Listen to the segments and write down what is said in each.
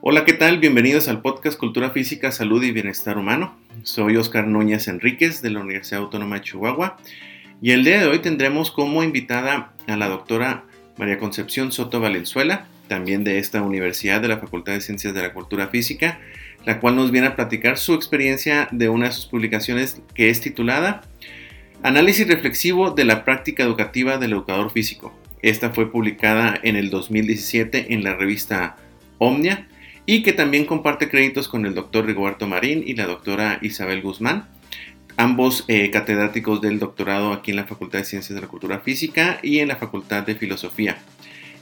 Hola, ¿qué tal? Bienvenidos al podcast Cultura Física, Salud y Bienestar Humano. Soy Oscar Núñez Enríquez de la Universidad Autónoma de Chihuahua y el día de hoy tendremos como invitada a la doctora María Concepción Soto Valenzuela, también de esta universidad de la Facultad de Ciencias de la Cultura Física, la cual nos viene a platicar su experiencia de una de sus publicaciones que es titulada Análisis reflexivo de la práctica educativa del educador físico. Esta fue publicada en el 2017 en la revista Omnia y que también comparte créditos con el doctor Rigoberto Marín y la doctora Isabel Guzmán, ambos eh, catedráticos del doctorado aquí en la Facultad de Ciencias de la Cultura Física y en la Facultad de Filosofía.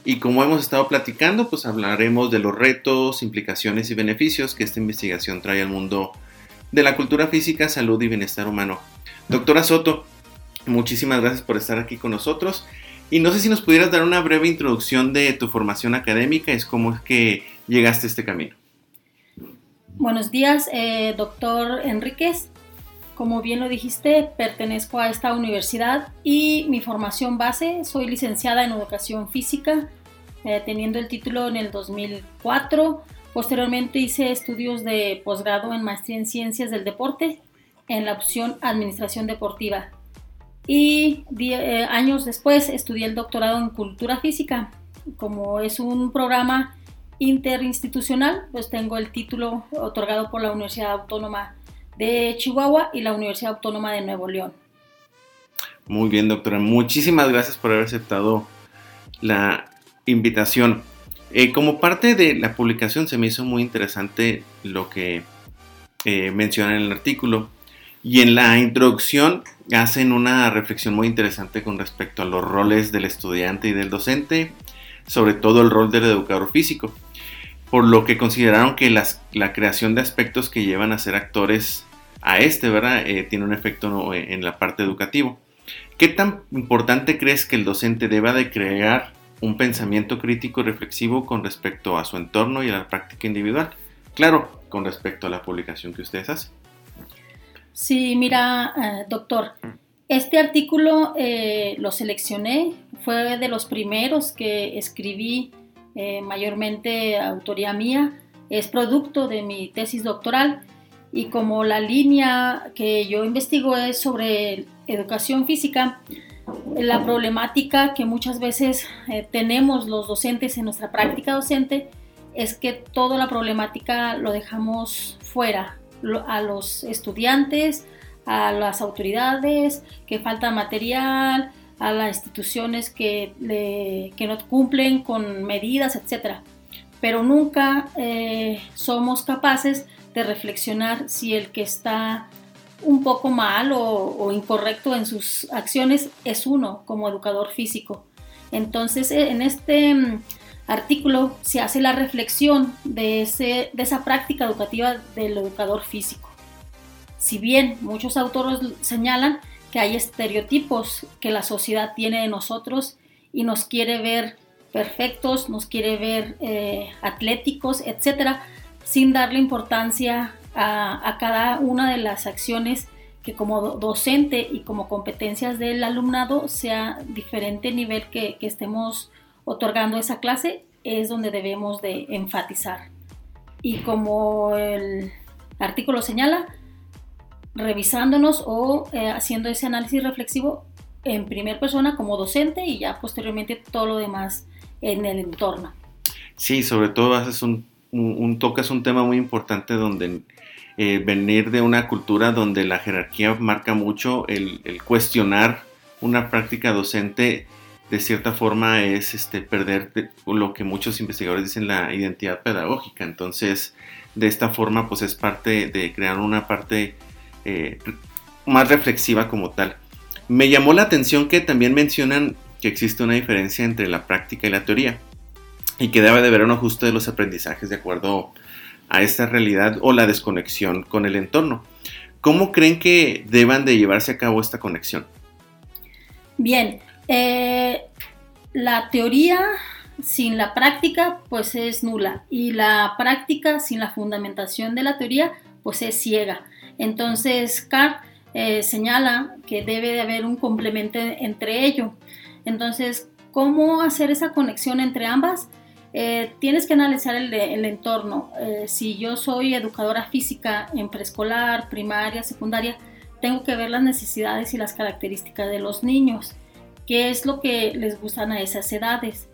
Y como hemos estado platicando, pues hablaremos de los retos, implicaciones y beneficios que esta investigación trae al mundo de la cultura física, salud y bienestar humano. Doctora Soto, muchísimas gracias por estar aquí con nosotros. Y no sé si nos pudieras dar una breve introducción de tu formación académica, es cómo es que llegaste a este camino. Buenos días, eh, doctor Enríquez. Como bien lo dijiste, pertenezco a esta universidad y mi formación base, soy licenciada en educación física, eh, teniendo el título en el 2004. Posteriormente hice estudios de posgrado en maestría en ciencias del deporte en la opción administración deportiva. Y eh, años después estudié el doctorado en cultura física. Como es un programa interinstitucional, pues tengo el título otorgado por la Universidad Autónoma de Chihuahua y la Universidad Autónoma de Nuevo León. Muy bien, doctora. Muchísimas gracias por haber aceptado la invitación. Eh, como parte de la publicación se me hizo muy interesante lo que eh, menciona en el artículo y en la introducción hacen una reflexión muy interesante con respecto a los roles del estudiante y del docente, sobre todo el rol del educador físico, por lo que consideraron que las- la creación de aspectos que llevan a ser actores a este, ¿verdad? Eh, tiene un efecto ¿no? en la parte educativa. ¿Qué tan importante crees que el docente deba de crear un pensamiento crítico y reflexivo con respecto a su entorno y a la práctica individual? Claro, con respecto a la publicación que ustedes hacen. Sí, mira, eh, doctor, este artículo eh, lo seleccioné, fue de los primeros que escribí, eh, mayormente autoría mía, es producto de mi tesis doctoral y como la línea que yo investigo es sobre educación física, la problemática que muchas veces eh, tenemos los docentes en nuestra práctica docente es que toda la problemática lo dejamos fuera, a los estudiantes, a las autoridades, que falta material, a las instituciones que, que no cumplen con medidas, etc. Pero nunca eh, somos capaces de reflexionar si el que está un poco mal o, incorrecto en sus acciones es uno como educador físico. Entonces, eh, en este mm, artículo se hace la reflexión de, ese, de esa práctica educativa del educador físico. Si bien muchos autores señalan que hay estereotipos que la sociedad tiene de nosotros y nos quiere ver perfectos, nos quiere ver eh, atléticos, etcétera, sin darle importancia a, cada una de las acciones que como do- docente y como competencias del alumnado sea diferente nivel que, que estemos otorgando esa clase es donde debemos de enfatizar. Y como el artículo señala, revisándonos o eh, haciendo ese análisis reflexivo en primera persona como docente y ya posteriormente todo lo demás en el entorno. Sí, sobre todo haces un, un, un- tocas un tema muy importante donde eh, venir de una cultura donde la jerarquía marca mucho el, cuestionar una práctica docente de cierta forma es este, perder de- lo que muchos investigadores dicen la identidad pedagógica. Entonces, de esta forma, pues es parte de crear una parte eh, más reflexiva como tal. Me llamó la atención que también mencionan que existe una diferencia entre la práctica y la teoría y que debe de haber un ajuste de los aprendizajes de acuerdo a esta realidad o la desconexión con el entorno. ¿Cómo creen que deban de llevarse a cabo esta conexión? Bien, eh, la teoría sin la práctica pues es nula y la práctica sin la fundamentación de la teoría pues es ciega. Entonces, Carr eh, señala que debe de haber un complemento entre ello. Entonces, ¿cómo hacer esa conexión entre ambas? Eh, tienes que analizar el, entorno. Eh, si yo soy educadora física en preescolar, primaria, secundaria, tengo que ver las necesidades y las características de los niños, qué es lo que les gustan a esas edades.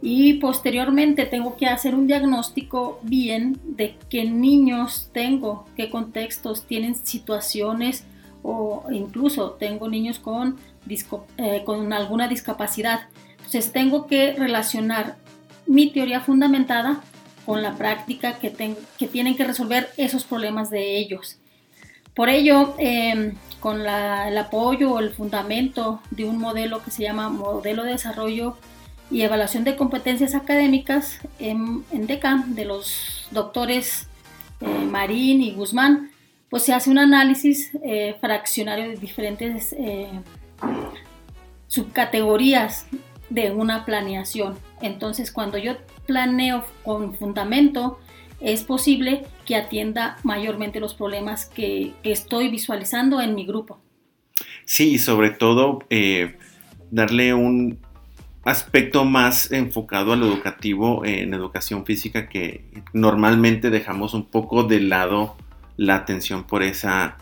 Y posteriormente tengo que hacer un diagnóstico bien de qué niños tengo, qué contextos tienen situaciones o incluso tengo niños con, eh, con alguna discapacidad. Entonces tengo que relacionar mi teoría fundamentada con la práctica que, tienen que resolver esos problemas de ellos. Por ello, em, con el apoyo o el fundamento de un modelo que se llama Modelo de Desarrollo y Evaluación de Competencias Académicas en, DECA de los doctores eh, Marín y Guzmán, pues se hace un análisis eh, fraccionario de diferentes eh, subcategorías de una planeación. Entonces, cuando yo planeo con fundamento, es posible que atienda mayormente los problemas que, estoy visualizando en mi grupo. Sí, y sobre todo eh, darle un aspecto más enfocado a lo educativo en educación física que normalmente dejamos un poco de lado la atención por, esa,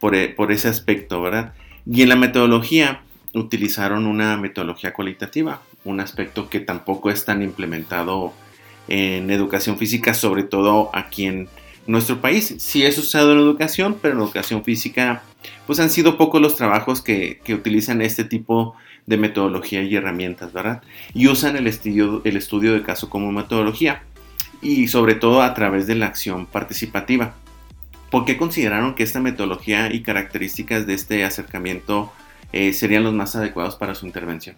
por, por ese aspecto, ¿verdad? Y en la metodología utilizaron una metodología cualitativa, un aspecto que tampoco es tan implementado en educación física, sobre todo aquí en nuestro país. Sí es usado en educación, pero en educación física pues han sido pocos los trabajos que, utilizan este tipo de metodología y herramientas, ¿verdad? Y usan el estudio, el estudio de caso como metodología y sobre todo a través de la acción participativa. ¿Por qué consideraron que esta metodología y características de este acercamiento eh, serían los más adecuados para su intervención?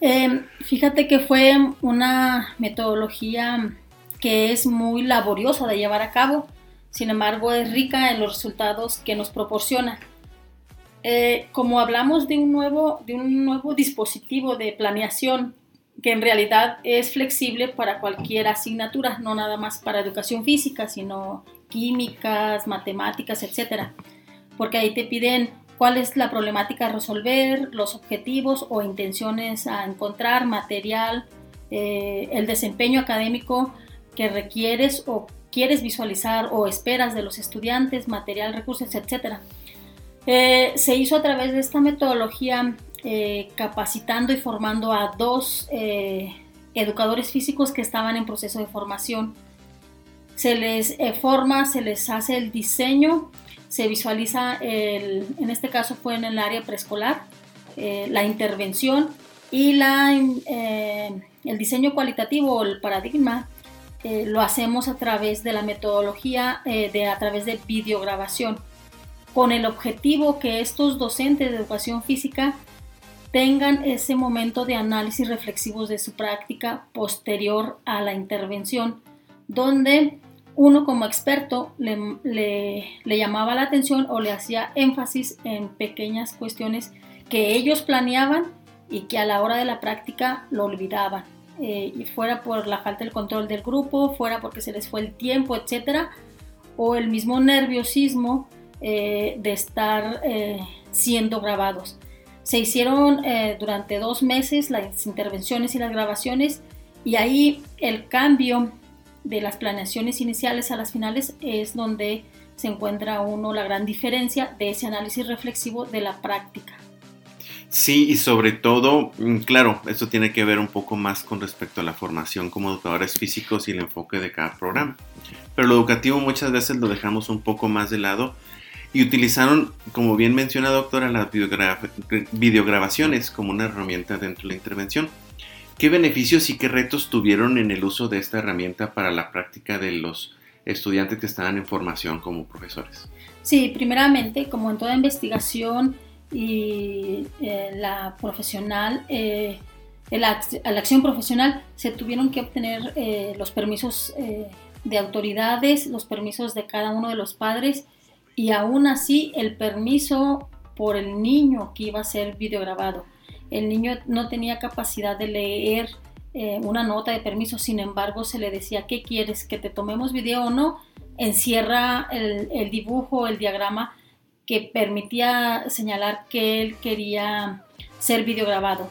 Em, fíjate que fue una metodología que es muy laboriosa de llevar a cabo, sin embargo es rica en los resultados que nos proporciona. Eh, como hablamos de un, nuevo, de un nuevo dispositivo de planeación que en realidad es flexible para cualquier asignatura, no nada más para educación física, sino químicas, matemáticas, etc. Porque ahí te piden cuál es la problemática a resolver, los objetivos o intenciones a encontrar, material, eh, el desempeño académico que requieres o quieres visualizar o esperas de los estudiantes, material, recursos, etc. Eh, se hizo a través de esta metodología eh, capacitando y formando a dos educadores físicos que estaban en proceso de formación. Se les forma, se les hace el diseño se visualiza, el, en este caso fue en el área preescolar, eh, la intervención y la, eh, el diseño cualitativo o el paradigma eh, lo hacemos a través de la metodología de a través de videograbación con el objetivo que estos docentes de educación física tengan ese momento de análisis reflexivos de su práctica posterior a la intervención, donde uno como experto le, llamaba la atención o le hacía énfasis en pequeñas cuestiones que ellos planeaban y que a la hora de la práctica lo olvidaban. Eh, y fuera por la falta del control del grupo, fuera porque se les fue el tiempo, etcétera, o el mismo nerviosismo eh, de estar eh, siendo grabados. Se hicieron durante dos meses las intervenciones y las grabaciones y ahí el cambio de las planeaciones iniciales a las finales es donde se encuentra uno la gran diferencia de ese análisis reflexivo de la práctica. Sí, y sobre todo, mm, claro, esto tiene que ver un poco más con respecto a la formación como educadores físicos y el enfoque de cada programa. Pero lo educativo muchas veces lo dejamos un poco más de lado y utilizaron, como bien menciona doctora, las videograbaciones como una herramienta dentro de la intervención. ¿Qué beneficios y qué retos tuvieron en el uso de esta herramienta para la práctica de los estudiantes que estaban en formación como profesores? Sí, primeramente, como en toda investigación y eh, la profesional, eh, la, la, acción profesional, se tuvieron que obtener eh, los permisos de autoridades, los permisos de cada uno de los padres y aún así el permiso por el niño que iba a ser videograbado el niño no tenía capacidad de leer eh, una nota de permiso, sin embargo se le decía, ¿qué quieres? ¿Que te tomemos video o no? Encierra el, el dibujo, el diagrama que permitía señalar que él quería ser videograbado.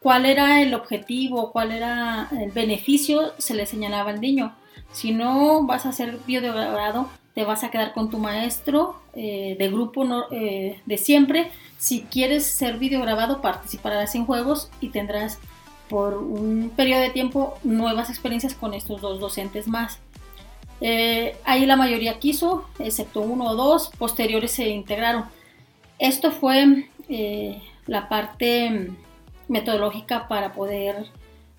¿Cuál era el objetivo? ¿Cuál era el beneficio? Se le señalaba al niño. Si no vas a ser videograbado, te vas a quedar con tu maestro eh, de grupo eh, de siempre. Si quieres ser videograbado, participarás en juegos y tendrás por un periodo de tiempo nuevas experiencias con estos dos docentes más. Eh, ahí la mayoría quiso, excepto uno o dos, posteriores se integraron. Esto fue la parte metodológica para poder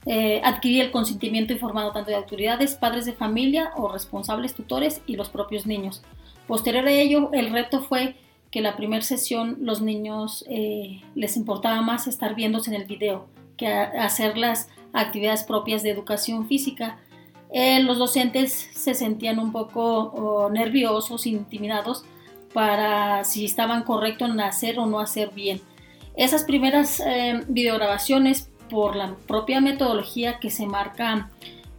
eh, adquirir el consentimiento informado tanto de autoridades, padres de familia o responsables tutores y los propios niños. Posterior a ello, el reto fue que la primera sesión los niños eh, les importaba más estar viéndose en el video que hacer las actividades propias de educación física. Eh, los docentes se sentían un poco nerviosos, intimidados para si estaban correctos en hacer o no hacer bien. Esas primeras videograbaciones por la propia metodología que se marca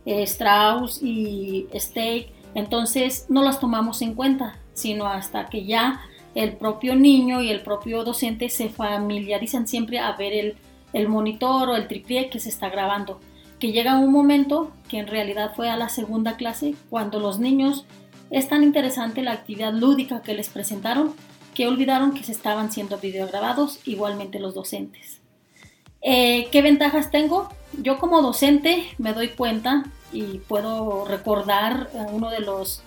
eh, Strauss y Steak, entonces no las tomamos en cuenta, sino hasta que ya el propio niño y el propio docente se familiarizan siempre a ver el, monitor o el tripié que se está grabando. Que llega un momento que en realidad fue a la segunda clase cuando los niños es tan interesante la actividad lúdica que les presentaron que olvidaron que se estaban siendo videograbados igualmente los docentes. Eh, ¿Qué ventajas tengo? Yo como docente me doy cuenta y puedo recordar uno de los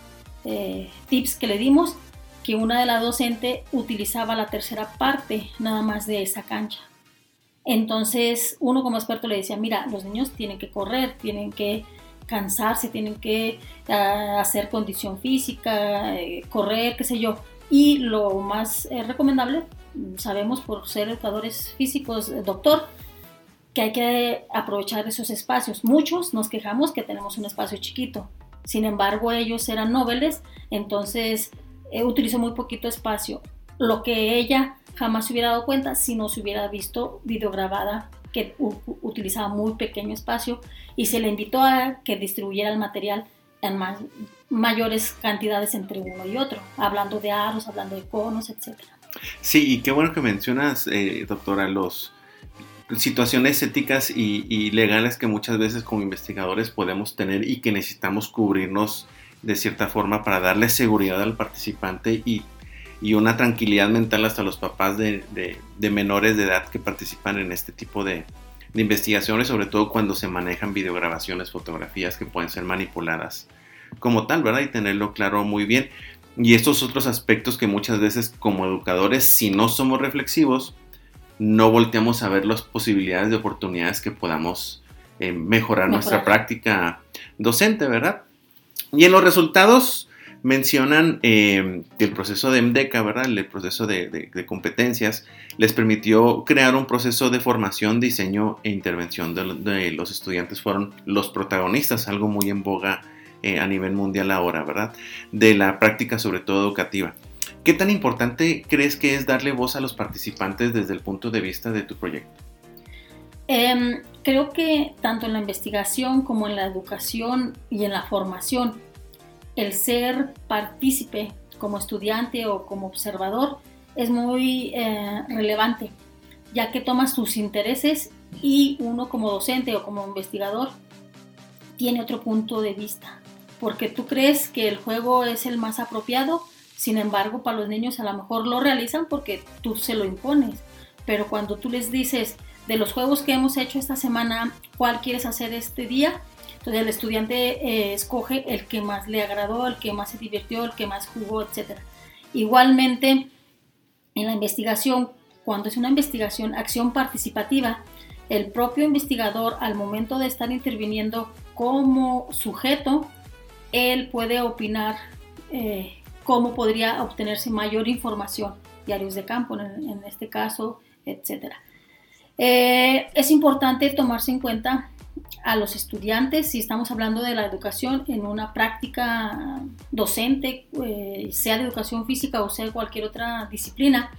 eh, tips que le dimos, que una de las docentes utilizaba la tercera parte nada más de esa cancha. Entonces uno como experto le decía, mira, los niños tienen que correr, tienen que cansarse, tienen que ah, hacer condición física, eh, correr, qué sé yo. Y lo más recomendable, sabemos por ser educadores físicos, doctor, que hay que aprovechar esos espacios. Muchos nos quejamos que tenemos un espacio chiquito, sin embargo ellos eran nobles, entonces eh, utilizó muy poquito espacio, lo que ella jamás se hubiera dado cuenta si no se hubiera visto videograbada que utilizaba muy pequeño espacio y se le invitó a que distribuyera el material en más, mayores cantidades entre uno y otro, hablando de aros, hablando de conos, etc. Sí, y qué bueno que mencionas, eh, doctora, los, situaciones éticas y, legales que muchas veces como investigadores podemos tener y que necesitamos cubrirnos de cierta forma para darle seguridad al participante y, una tranquilidad mental hasta los papás de, menores de edad que participan en este tipo de, investigaciones, sobre todo cuando se manejan videograbaciones, fotografías que pueden ser manipuladas como tal, ¿verdad? Y tenerlo claro muy bien. Y estos otros aspectos que muchas veces como educadores, si no somos reflexivos, no volteamos a ver las posibilidades de oportunidades que podamos eh, mejorar, nuestra práctica docente, ¿verdad? Y en los resultados mencionan eh, el proceso de MDECA, ¿verdad? El proceso de, competencias les permitió crear un proceso de formación, diseño e intervención de, los estudiantes. Fueron los protagonistas, algo muy en boga eh, a nivel mundial ahora, ¿verdad? De la práctica sobre todo educativa. ¿Qué tan importante crees que es darle voz a los participantes desde el punto de vista de tu proyecto? Em, creo que tanto en la investigación como en la educación y en la formación, el ser partícipe como estudiante o como observador es muy eh, relevante, ya que tomas tus intereses y uno como docente o como investigador tiene otro punto de vista, porque tú crees que el juego es el más apropiado sin embargo, para los niños a lo mejor lo realizan porque tú se lo impones. Pero cuando tú les dices de los juegos que hemos hecho esta semana, ¿cuál quieres hacer este día? Entonces el estudiante eh, escoge el que más le agradó, el que más se divirtió, el que más jugó, etc. Igualmente, en la investigación, cuando es una investigación, acción participativa, el propio investigador al momento de estar interviniendo como sujeto, él puede opinar eh, cómo podría obtenerse mayor información, diarios de campo en, este caso, etc. Eh, es importante tomarse en cuenta a los estudiantes, si estamos hablando de la educación en una práctica docente, eh, sea de educación física o sea de cualquier otra disciplina,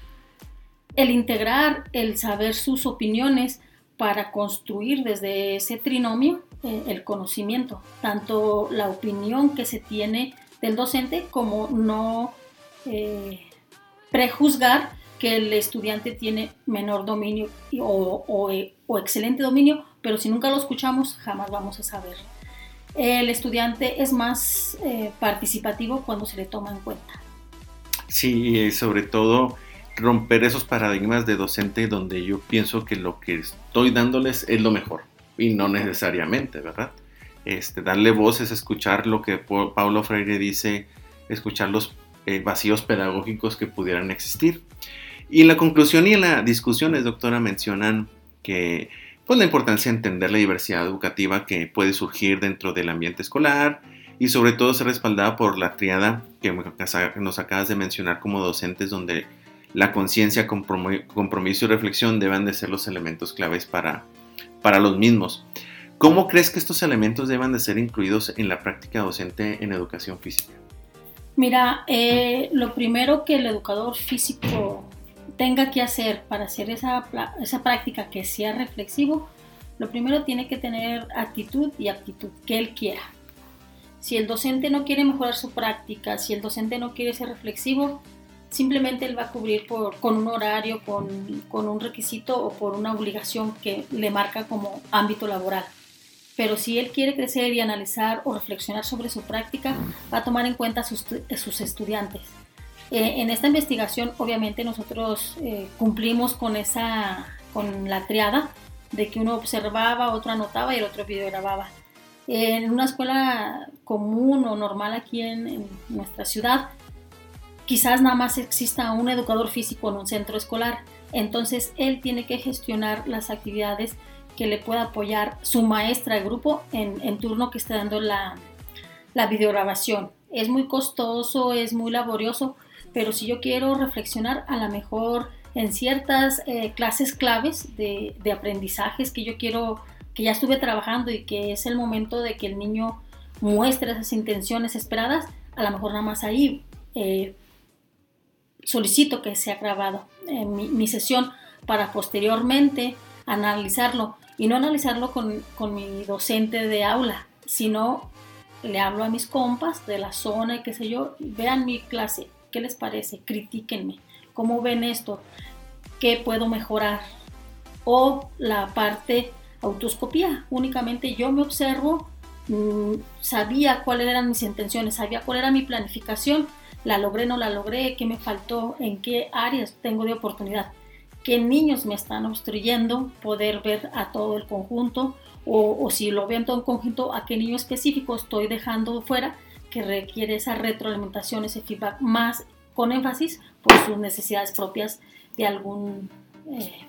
el integrar, el saber sus opiniones para construir desde ese trinomio eh, el conocimiento, tanto la opinión que se tiene del docente como no eh, prejuzgar que el estudiante tiene menor dominio o, o, excelente dominio, pero si nunca lo escuchamos jamás vamos a saber. El estudiante es más eh, participativo cuando se le toma en cuenta. Sí, sobre todo romper esos paradigmas de docente donde yo pienso que lo que estoy dándoles es lo mejor y no necesariamente, ¿verdad? Este, darle voz es escuchar lo que Paulo Freire dice, escuchar los eh, vacíos pedagógicos que pudieran existir. Y en la conclusión y en las discusiones, doctora, mencionan que pues, la importancia de entender la diversidad educativa que puede surgir dentro del ambiente escolar y sobre todo ser respaldada por la triada que nos acabas de mencionar como docentes donde la conciencia, compromiso y reflexión deben de ser los elementos claves para, para los mismos. ¿Cómo crees que estos elementos deben de ser incluidos en la práctica docente en educación física? Mira, eh, lo primero que el educador físico tenga que hacer para hacer esa, esa práctica que sea reflexivo, lo primero tiene que tener actitud y aptitud, que él quiera. Si el docente no quiere mejorar su práctica, si el docente no quiere ser reflexivo, simplemente él va a cubrir por, con un horario, con, con, un requisito o por una obligación que le marca como ámbito laboral. Pero si él quiere crecer y analizar o reflexionar sobre su práctica, va a tomar en cuenta sus, sus estudiantes. Eh, en esta investigación, obviamente, nosotros eh, cumplimos con, esa, con la triada de que uno observaba, otro anotaba y el otro videogrababa. En una escuela común o normal aquí en nuestra ciudad, quizás nada más exista un educador físico en un centro escolar. Entonces, él tiene que gestionar las actividades que le pueda apoyar su maestra de grupo en, en turno que esté dando la, la videograbación. Es muy costoso, es muy laborioso, pero si yo quiero reflexionar a lo mejor en ciertas eh, clases claves de, de, aprendizajes que yo quiero, que ya estuve trabajando y que es el momento de que el niño muestre esas intenciones esperadas, a lo mejor nada más ahí eh, solicito que sea grabado mi, sesión para posteriormente analizarlo y no analizarlo con, con mi docente de aula, sino le hablo a mis compas de la zona y qué sé yo, vean mi clase, ¿Qué les parece? Critíquenme. ¿Cómo ven esto? ¿Qué puedo mejorar? O la parte autoscopía. Únicamente yo me observo, mmm, sabía cuáles eran mis intenciones, sabía cuál era mi planificación, la logré, no la logré, qué me faltó, en qué áreas tengo de oportunidad, qué niños me están obstruyendo, poder ver a todo el conjunto o, o si lo veo en todo el conjunto, a qué niño específico estoy dejando fuera que requiere esa retroalimentación, ese feedback más con énfasis por sus necesidades propias de algún eh,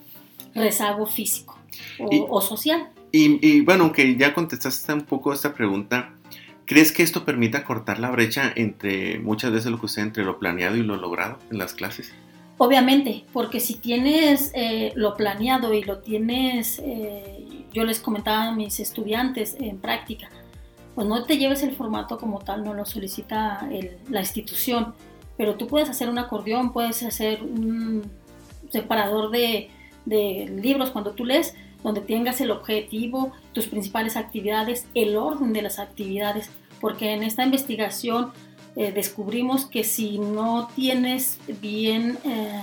rezago físico o, y, o social. Y, y, bueno, aunque ya contestaste un poco esta pregunta, ¿crees que esto permita cortar la brecha entre muchas veces lo que usted entre lo planeado y lo logrado en las clases? Obviamente, porque si tienes eh, lo planeado y lo tienes, eh, yo les comentaba a mis estudiantes en práctica, pues no te lleves el formato como tal, no lo solicita el, la institución, pero tú puedes hacer un acordeón, puedes hacer un separador de, de libros cuando tú lees, donde tengas el objetivo, tus principales actividades, el orden de las actividades, porque en esta investigación eh, descubrimos que si no tienes bien, eh,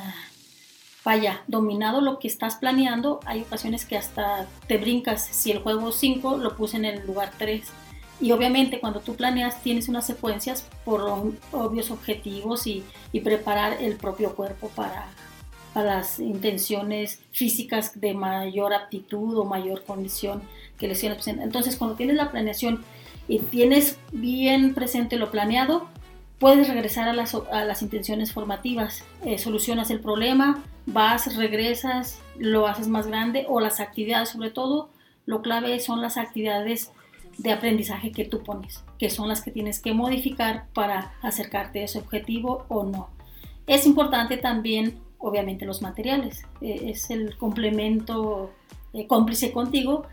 vaya, dominado lo que estás planeando, hay ocasiones que hasta te brincas. Si el juego 5 lo puse en el lugar 3 y obviamente cuando tú planeas tienes unas secuencias por obvios objetivos y, y preparar el propio cuerpo para, para, las intenciones físicas de mayor aptitud o mayor condición que lesiones. Entonces cuando tienes la planeación y tienes bien presente lo planeado, puedes regresar a las, a las intenciones formativas, eh, solucionas el problema, vas, regresas, lo haces más grande o las actividades sobre todo, lo clave son las actividades de aprendizaje que tú pones, que son las que tienes que modificar para acercarte a ese objetivo o no. Es importante también, obviamente, los materiales. Eh, es el complemento eh, cómplice contigo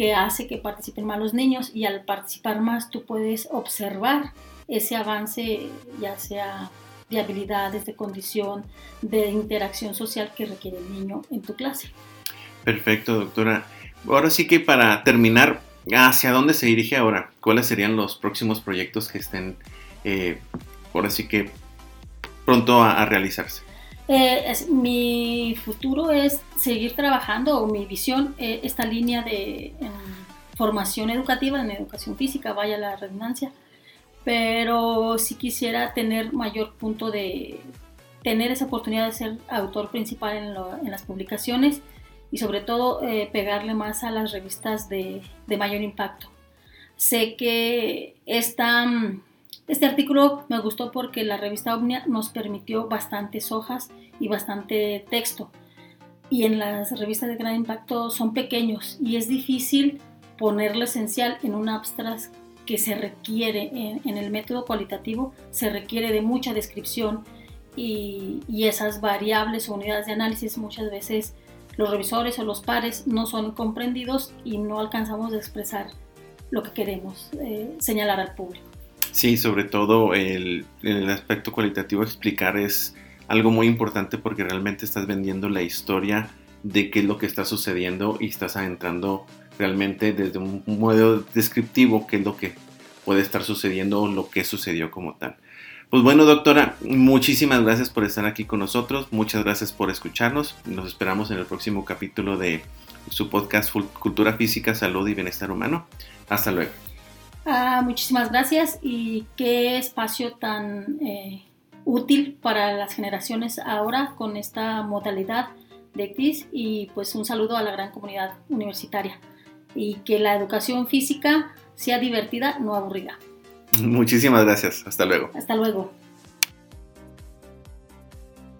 que hace que participen más los niños y al participar más tú puedes observar ese avance, ya sea de habilidades, de condición, de interacción social que requiere el niño en tu clase. Perfecto, doctora. ahora sí que para terminar, ¿hacia dónde se dirige ahora? ¿Cuáles serían los próximos proyectos que estén, eh, ahora sí que pronto a, a realizarse? Eh, es- mi futuro es seguir trabajando, o mi visión, eh, esta línea de en formación educativa, en educación física, vaya la redundancia, pero sí quisiera tener mayor punto de tener esa oportunidad de ser autor principal en, lo- en las publicaciones y sobre todo eh, pegarle más a las revistas de, de mayor impacto. Sé que esta, mm, este artículo me gustó porque la revista Omnia nos permitió bastantes hojas y bastante texto. Y en las revistas de gran impacto son pequeños y es difícil poner lo esencial en un abstract que se requiere en, el método cualitativo, se requiere de mucha descripción y, y esas variables o unidades de análisis muchas veces los revisores o los pares no son comprendidos y no alcanzamos a expresar lo que queremos eh, señalar al público. Sí, sobre todo el, el aspecto cualitativo explicar es algo muy importante porque realmente estás vendiendo la historia de qué es lo que está sucediendo y estás adentrando realmente desde un modo descriptivo qué es lo que puede estar sucediendo o lo que sucedió como tal. Pues bueno, doctora, muchísimas gracias por estar aquí con nosotros, muchas gracias por escucharnos, nos esperamos en el próximo capítulo de su podcast Cultura Física, Salud y Bienestar Humano. Hasta luego. Ah, muchísimas gracias y qué espacio tan eh, útil para las generaciones ahora con esta modalidad de CTIS y pues un saludo a la gran comunidad universitaria y que la educación física sea divertida, no aburrida. Muchísimas gracias, hasta luego. Hasta luego.